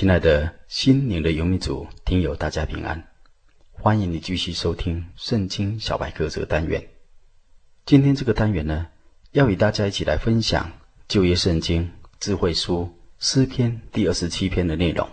亲爱的心灵的游民组听友，大家平安！欢迎你继续收听《圣经小百科》这个单元。今天这个单元呢，要与大家一起来分享旧约圣经智慧书诗篇第二十七篇的内容。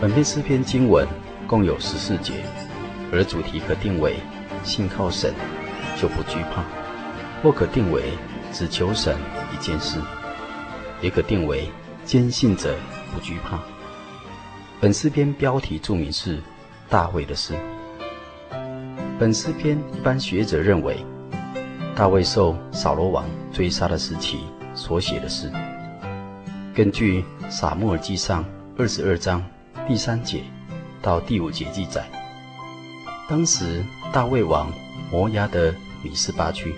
本篇诗篇经文共有十四节，而主题可定为“信靠神就不惧怕”，或可定为“只求神一件事”，也可定为“坚信者不惧怕”。本诗篇标题注明是大卫的诗。本诗篇一般学者认为，大卫受扫罗王追杀的时期所写的诗。根据《撒母耳记上》二十二章。第三节到第五节记载，当时大卫王摩押的米斯巴去，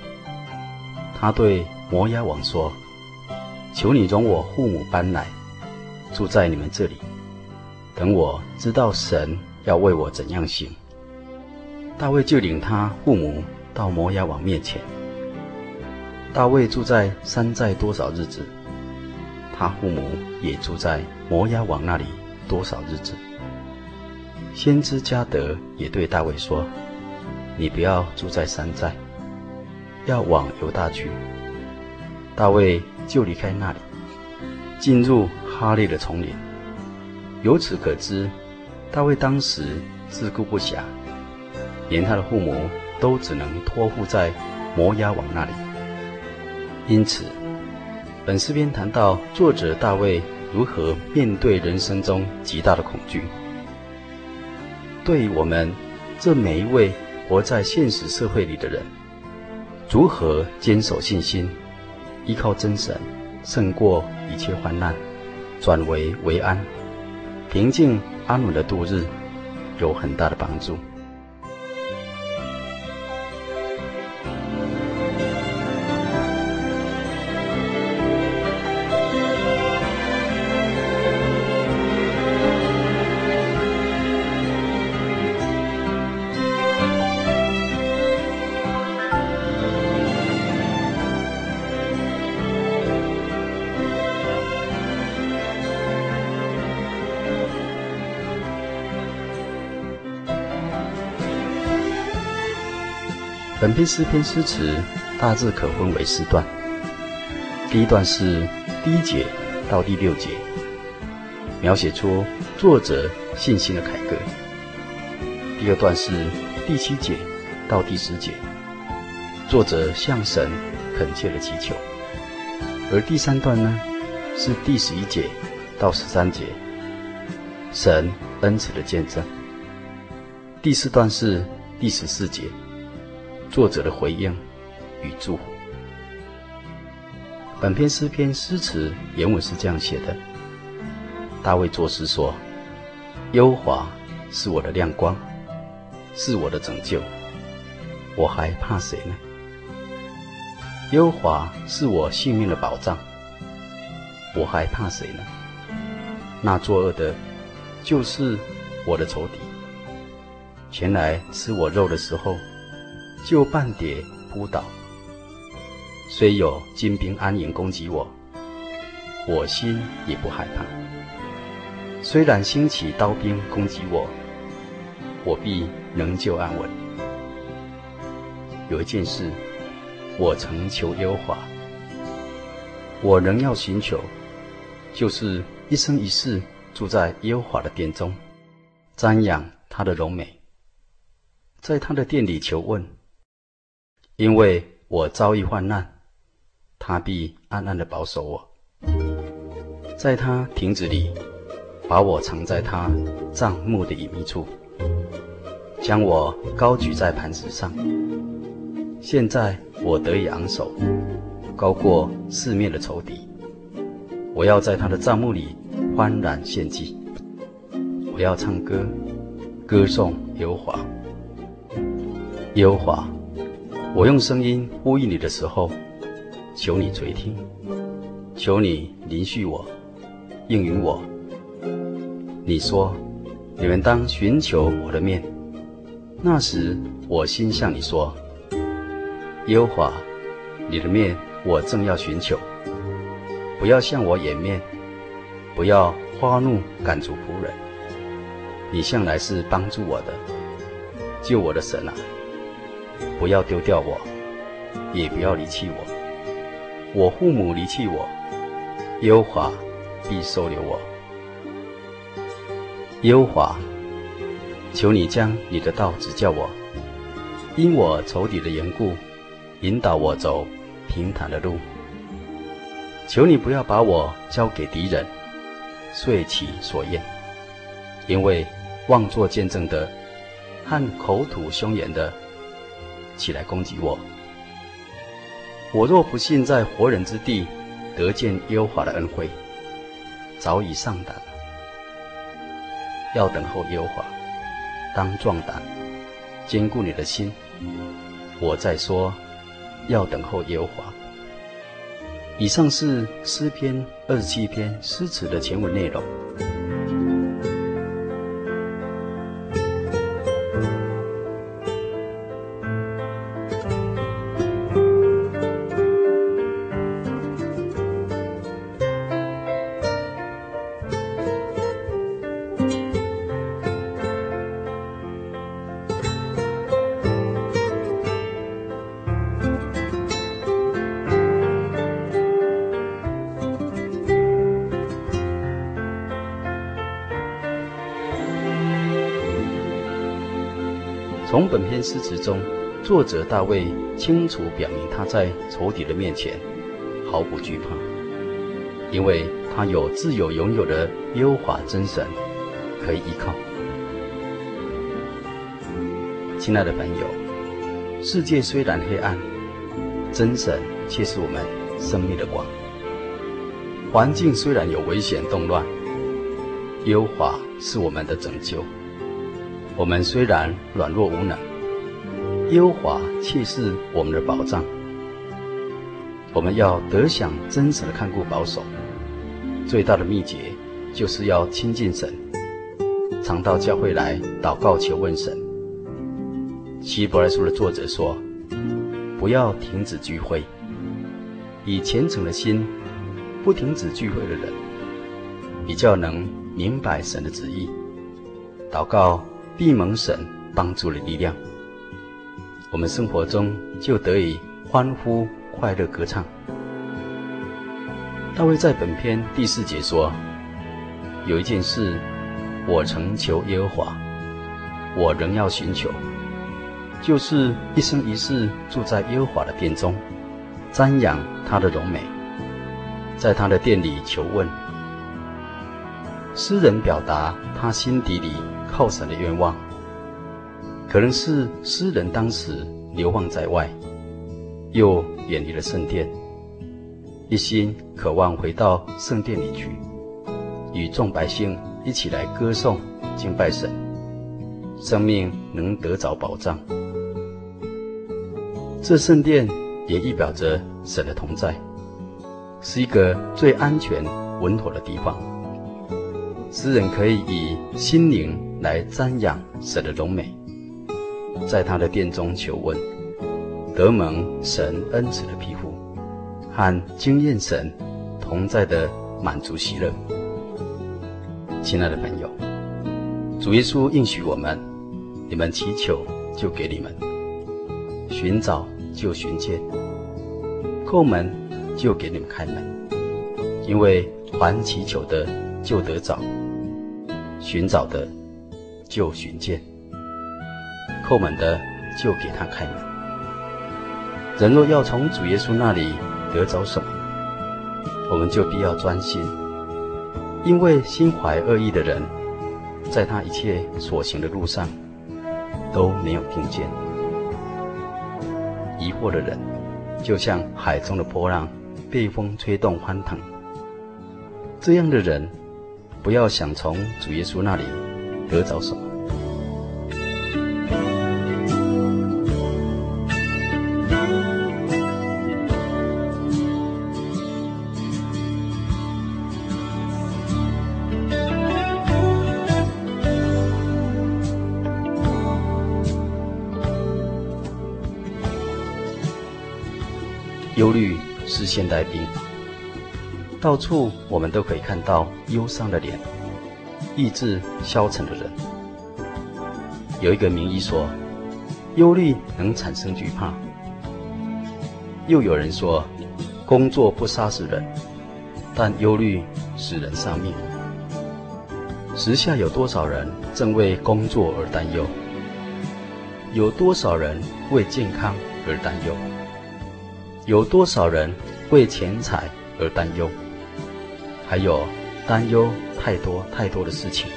他对摩押王说：“求你容我父母搬来，住在你们这里，等我知道神要为我怎样行。”大卫就领他父母到摩押王面前。大卫住在山寨多少日子，他父母也住在摩押王那里。多少日子？先知加德也对大卫说：“你不要住在山寨，要往犹大去。”大卫就离开那里，进入哈利的丛林。由此可知，大卫当时自顾不暇，连他的父母都只能托付在摩押王那里。因此，本诗篇谈到作者大卫。如何面对人生中极大的恐惧？对于我们这每一位活在现实社会里的人，如何坚守信心，依靠真神，胜过一切患难，转危为安，平静安稳的度日，有很大的帮助。本篇诗篇诗词大致可分为四段。第一段是第一节到第六节，描写出作者信心的凯歌。第二段是第七节到第十节，作者向神恳切的祈求。而第三段呢，是第十一节到十三节，神恩慈的见证。第四段是第十四节。作者的回应与祝福。本篇诗篇诗词原文是这样写的：大卫作诗说：“优华是我的亮光，是我的拯救，我还怕谁呢？优华是我性命的保障，我还怕谁呢？那作恶的，就是我的仇敌，前来吃我肉的时候。”就半跌扑倒，虽有金兵安营攻击我，我心也不害怕。虽然兴起刀兵攻击我，我必仍旧安稳。有一件事，我曾求耶和华，我仍要寻求，就是一生一世住在耶和华的殿中，瞻仰他他的荣美，在他的殿里求问。因为我遭遇患难，他必暗暗地保守我，在他亭子里，把我藏在他帐幕的隐秘处，将我高举在磐石上。现在我得以昂首，高过四面的仇敌。我要在他的帐幕里欢然献祭，我要唱歌，歌颂耶和华。耶和华，我用声音呼吁你的时候，求你垂听，求你怜恤我，应允我。你说，你们当寻求我的面。那时我心向你说。耶和华，你的面我正要寻求，不要向我掩面，不要发怒赶逐仆人。你向来是帮助我的，救我的神啊！不要丢掉我，也不要离弃我。我父母离弃我，耶和华必收留我。耶和华，求你将你的道指教我，因我仇敌的缘故。引导我走平坦的路，求你不要把我交给敌人，遂其所愿。因为妄作见证的和口吐凶言的起来攻击我。我若不幸在活人之地得见耶和华的恩惠，早已丧胆。要等候耶和华，当壮胆，坚固你的心。我再说。要等候耶和华。以上是诗篇二十七篇诗词的全文内容。从本篇诗词中，作者大卫清楚表明他在仇敌的面前毫不惧怕，因为他有自有拥有的优华真神可以依靠。亲爱的朋友，世界虽然黑暗，真神却是我们生命的光；环境虽然有危险动乱，优华是我们的拯救。我们虽然软弱无能，耶和华却是我们的保障。我们要得享真实的看顾保守，最大的秘诀就是要亲近神，常到教会来祷告求问神。希伯来书的作者说：“不要停止聚会，以虔诚的心，不停止聚会的人，比较能明白神的旨意，祷告。”必蒙神帮助的力量，我们生活中就得以欢呼、快乐、歌唱。大卫在本篇第四节说：“有一件事，我曾求耶和华，我仍要寻求，就是一生一世住在耶和华的殿中，瞻仰他的荣美，在他的殿里求问。”诗人表达他心底里。靠神的愿望，可能是诗人当时流放在外，又远离了圣殿，一心渴望回到圣殿里去，与众百姓一起来歌颂敬拜神，生命能得着保障。这圣殿也意表着神的同在，是一个最安全稳妥的地方。诗人可以以心灵。来瞻仰神的荣美，在他的殿中求问，得蒙神恩慈的庇护，和经验神同在的满足喜乐。亲爱的朋友，主耶稣应许我们：你们祈求，就给你们；寻找，就寻见；叩门，就给你们开门。因为凡祈求的，就得找；寻找的。就寻见，叩门的就给他开门。人若要从主耶稣那里得着什么，我们就必要专心，因为心怀恶意的人，在他一切所行的路上都没有定见。疑惑的人，就像海中的波浪，被风吹动翻腾。这样的人，不要想从主耶稣那里得着什么。忧虑是现代病。到处我们都可以看到忧伤的脸，意志消沉的人。有一个名医说，忧虑能产生惧怕。又有人说，工作不杀死人，但忧虑使人丧命。时下有多少人正为工作而担忧？有多少人为健康而担忧？有多少人为钱财而担忧？还有担忧太多太多的事情，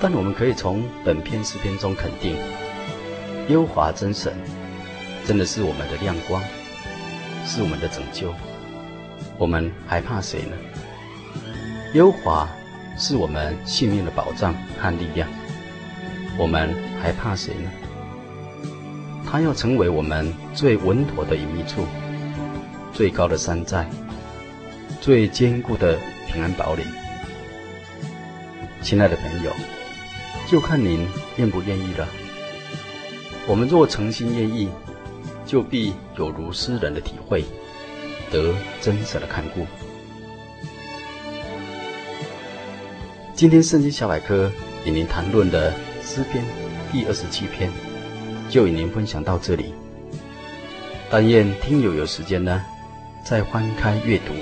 但我们可以从本篇诗篇中肯定，优华真神真的是我们的亮光，是我们的拯救，我们还怕谁呢？优华是我们性命的保障和力量，我们还怕谁呢？他要成为我们最稳妥的隐秘处，最高的山寨。最坚固的平安堡垒，亲爱的朋友，就看您愿不愿意了。我们若诚心愿意，就必有如诗人的体会，得真实的看顾。今天圣经小百科与您谈论的诗篇第二十七篇，就与您分享到这里。但愿听友有时间呢，再翻开阅读。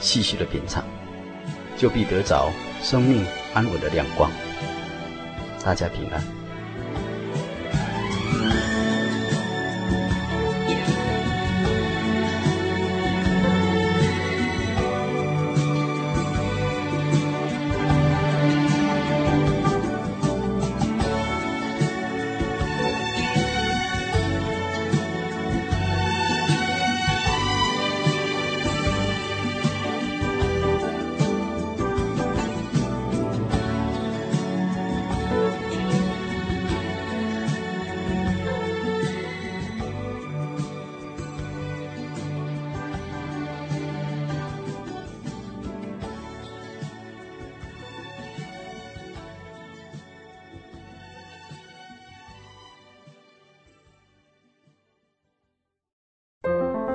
细细的品尝，就必得着生命安稳的亮光。大家平安。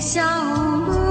小路。